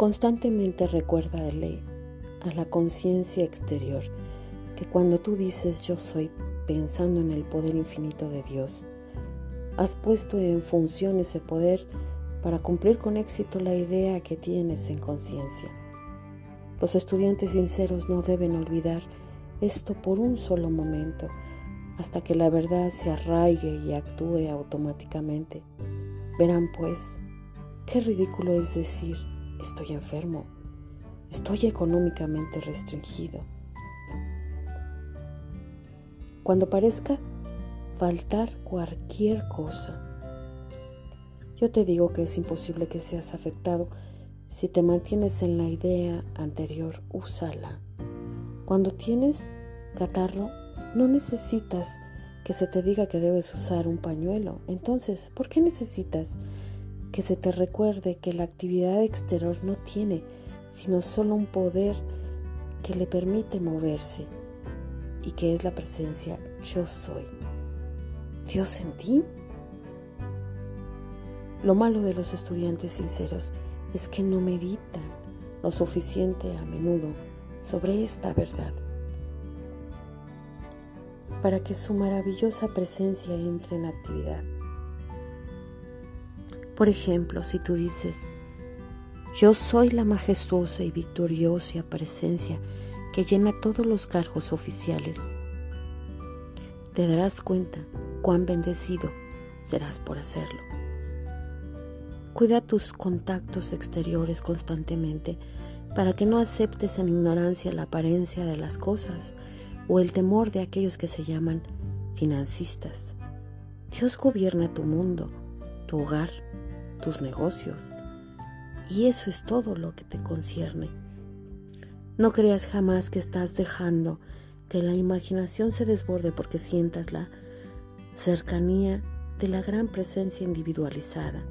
Constantemente recuérdale a la conciencia exterior que cuando tú dices yo soy pensando en el poder infinito de Dios, has puesto en función ese poder para cumplir con éxito la idea que tienes en conciencia. Los estudiantes sinceros no deben olvidar esto por un solo momento, hasta que la verdad se arraigue y actúe automáticamente. Verán pues, qué ridículo es decir, estoy enfermo, estoy económicamente restringido. Cuando parezca faltar cualquier cosa, yo te digo que es imposible que seas afectado si te mantienes en la idea anterior, úsala. Cuando tienes catarro, no necesitas que se te diga que debes usar un pañuelo. Entonces, ¿por qué necesitas que se te recuerde que la actividad exterior no tiene sino solo un poder que le permite moverse y que es la presencia yo soy? Dios en ti. Lo malo de los estudiantes sinceros es que no meditan lo suficiente a menudo sobre esta verdad para que su maravillosa presencia entre en actividad. Por ejemplo, si tú dices, yo soy la majestuosa y victoriosa presencia que llena todos los cargos oficiales, te darás cuenta cuán bendecido serás por hacerlo. Cuida tus contactos exteriores constantemente para que no aceptes en ignorancia la apariencia de las cosas o el temor de aquellos que se llaman financistas. Dios gobierna tu mundo, tu hogar, tus negocios, y eso es todo lo que te concierne. No creas jamás que estás dejando que la imaginación se desborde porque sientas la cercanía de la gran presencia individualizada.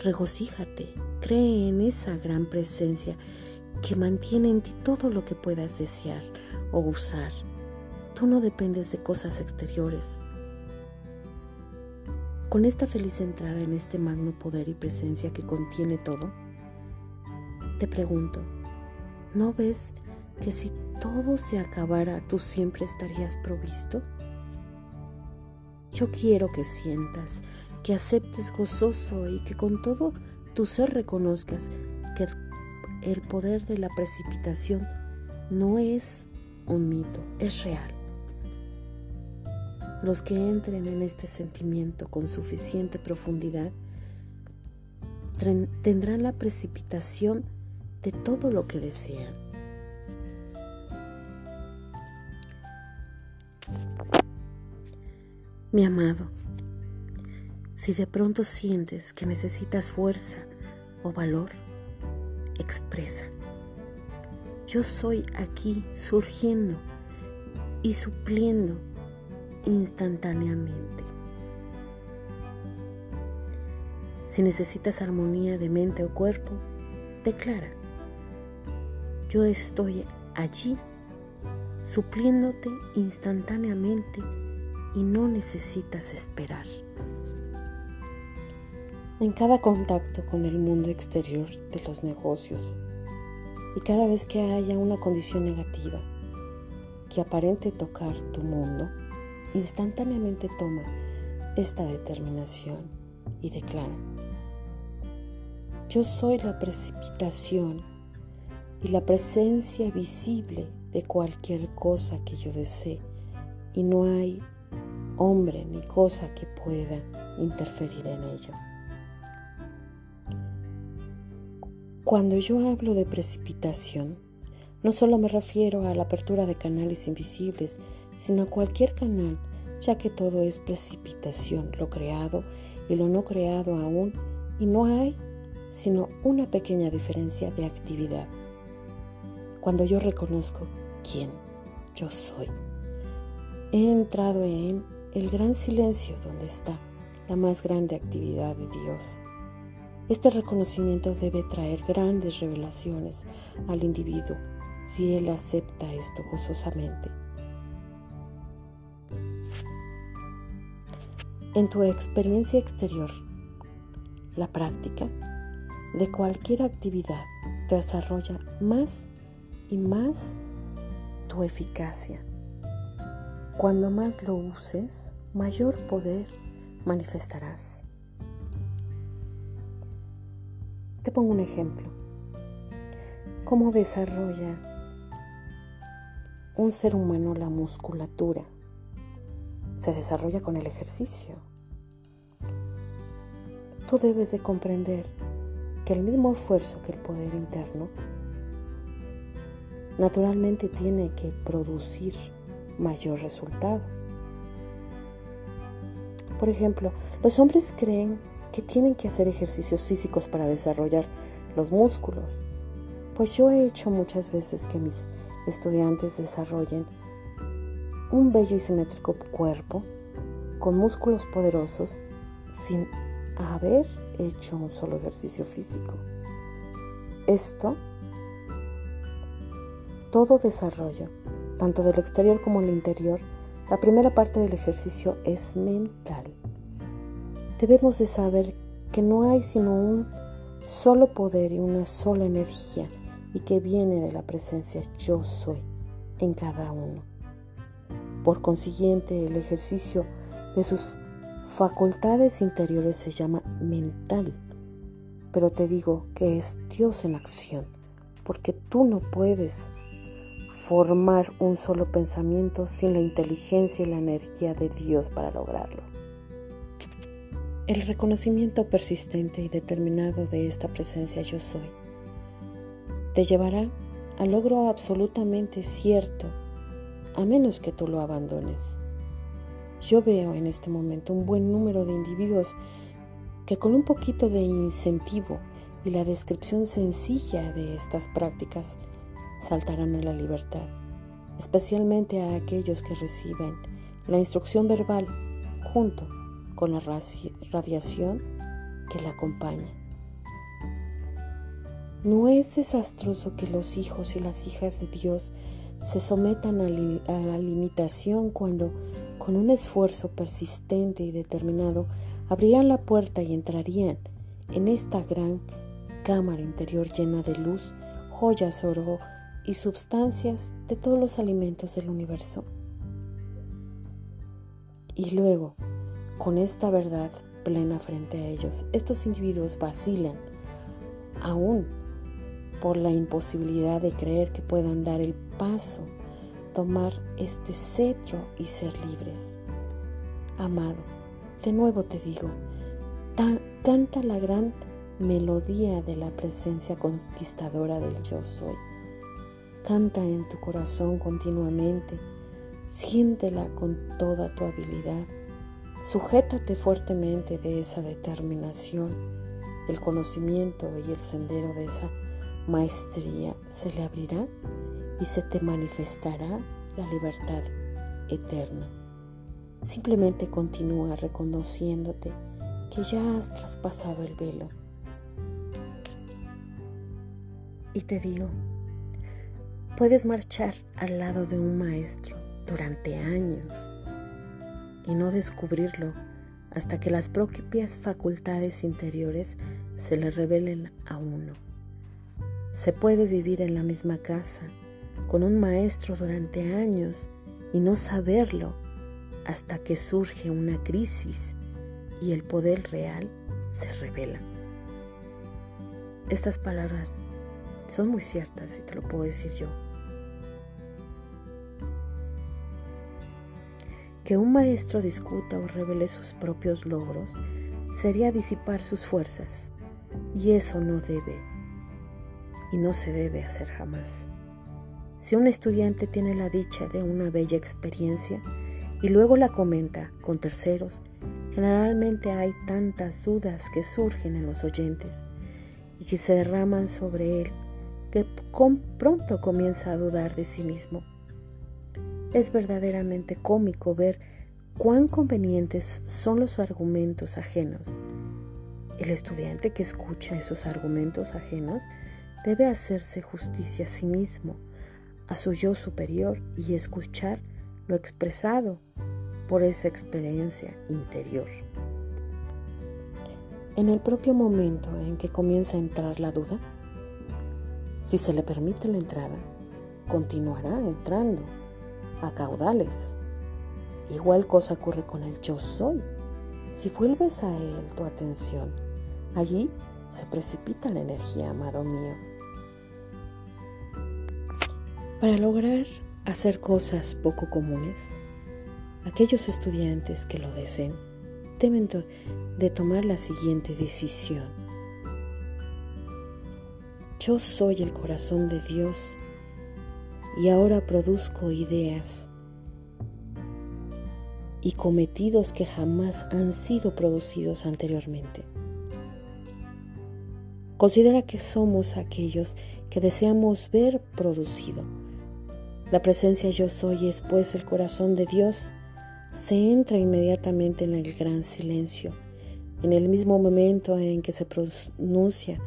Regocíjate, cree en esa gran presencia que mantiene en ti todo lo que puedas desear o usar. Tú no dependes de cosas exteriores. Con esta feliz entrada en este magno poder y presencia que contiene todo, te pregunto, ¿no ves que si todo se acabara tú siempre estarías provisto? Yo quiero que sientas, que aceptes gozoso y que con todo tu ser reconozcas que el poder de la precipitación no es un mito, es real. Los que entren en este sentimiento con suficiente profundidad tendrán la precipitación de todo lo que desean. Mi amado, si de pronto sientes que necesitas fuerza o valor, expresa. Yo soy aquí surgiendo y supliendo instantáneamente. Si necesitas armonía de mente o cuerpo, declara, yo estoy allí supliéndote instantáneamente y no necesitas esperar. En cada contacto con el mundo exterior de los negocios y cada vez que haya una condición negativa que aparente tocar tu mundo, instantáneamente toma esta determinación y declara, yo soy la precipitación y la presencia visible de cualquier cosa que yo desee y no hay hombre ni cosa que pueda interferir en ello. Cuando yo hablo de precipitación, no solo me refiero a la apertura de canales invisibles, sino a cualquier canal, ya que todo es precipitación, lo creado y lo no creado aún, y no hay sino una pequeña diferencia de actividad. Cuando yo reconozco quién yo soy, he entrado en el gran silencio donde está la más grande actividad de Dios este reconocimiento debe traer grandes revelaciones al individuo si él acepta esto gozosamente. En tu experiencia exterior, la práctica de cualquier actividad desarrolla más y más tu eficacia. Cuando más lo uses, mayor poder manifestarás. Te pongo un ejemplo. ¿Cómo desarrolla un ser humano la musculatura? Se desarrolla con el ejercicio. Tú debes de comprender que el mismo esfuerzo que el poder interno naturalmente tiene que producir mayor resultado. Por ejemplo, los hombres creen que tienen que hacer ejercicios físicos para desarrollar los músculos. Pues yo he hecho muchas veces que mis estudiantes desarrollen un bello y simétrico cuerpo con músculos poderosos sin haber hecho un solo ejercicio físico. Esto, todo desarrollo, tanto del exterior como del interior, la primera parte del ejercicio es mental. Debemos de saber que no hay sino un solo poder y una sola energía y que viene de la presencia yo soy en cada uno. Por consiguiente, el ejercicio de sus facultades interiores se llama mental, pero te digo que es Dios en acción, porque tú no puedes formar un solo pensamiento sin la inteligencia y la energía de Dios para lograrlo. El reconocimiento persistente y determinado de esta presencia yo soy te llevará al logro absolutamente cierto, a menos que tú lo abandones. Yo veo en este momento un buen número de individuos que con un poquito de incentivo y la descripción sencilla de estas prácticas saltarán a la libertad, especialmente a aquellos que reciben la instrucción verbal junto con la radiación que la acompaña. No es desastroso que los hijos y las hijas de Dios se sometan a, la limitación cuando, con un esfuerzo persistente y determinado, abrirían la puerta y entrarían en esta gran cámara interior llena de luz, joyas, oro y sustancias de todos los alimentos del universo. Y luego, con esta verdad plena frente a ellos, estos individuos vacilan aún por la imposibilidad de creer que puedan dar el paso, tomar este cetro y ser libres. Amado, de nuevo te digo, canta la gran melodía de la presencia conquistadora del yo soy. Canta en tu corazón continuamente, siéntela con toda tu habilidad, sujétate fuertemente de esa determinación, el conocimiento y el sendero de esa maestría se le abrirá y se te manifestará la libertad eterna. Simplemente continúa reconociéndote que ya has traspasado el velo. Y te digo, puedes marchar al lado de un maestro durante años y no descubrirlo hasta que las propias facultades interiores se le revelen a uno. Se puede vivir en la misma casa con un maestro durante años y no saberlo hasta que surge una crisis y el poder real se revela. Estas palabras son muy ciertas y te lo puedo decir yo. Que un maestro discuta o revele sus propios logros sería disipar sus fuerzas y eso no debe y no se debe hacer jamás. Si un estudiante tiene la dicha de una bella experiencia y luego la comenta con terceros, generalmente hay tantas dudas que surgen en los oyentes y que se derraman sobre él que pronto comienza a dudar de sí mismo. Es verdaderamente cómico ver cuán convenientes son los argumentos ajenos. El estudiante que escucha esos argumentos ajenos debe hacerse justicia a sí mismo, a su yo superior y escuchar lo expresado por esa experiencia interior. en el propio momento en que comienza a entrar la duda, si se le permite la entrada, continuará entrando a caudales. Igual cosa ocurre con el yo soy. Si vuelves a él tu atención, allí se precipita la energía, amado mío. Para lograr hacer cosas poco comunes, aquellos estudiantes que lo deseen deben de tomar la siguiente decisión. Yo soy el corazón de Dios y ahora produzco ideas y cometidos que jamás han sido producidos anteriormente. Considera que somos aquellos que deseamos ver producido. La presencia yo soy es pues el corazón de Dios. Se entra inmediatamente en el gran silencio en el mismo momento en que se pronuncia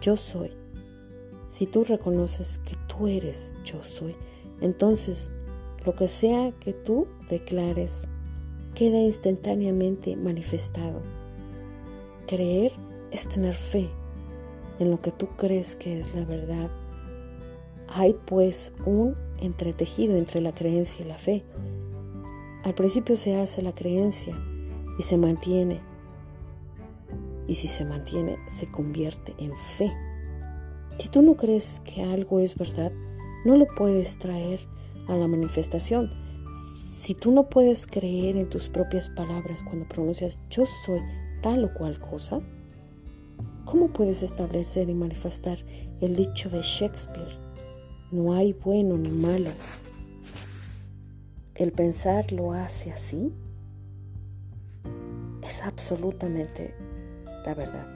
yo soy. Si tú reconoces que tú eres yo soy, entonces lo que sea que tú declares queda instantáneamente manifestado. Creer es tener fe en lo que tú crees que es la verdad. Hay pues un entretejido entre la creencia y la fe. Al principio se hace la creencia y se mantiene y si se mantiene se convierte en fe. Si tú no crees que algo es verdad, no lo puedes traer a la manifestación. Si tú no puedes creer en tus propias palabras cuando pronuncias yo soy tal o cual cosa, ¿cómo puedes establecer y manifestar el dicho de Shakespeare? No hay bueno ni malo. El pensar lo hace así es absolutamente la verdad.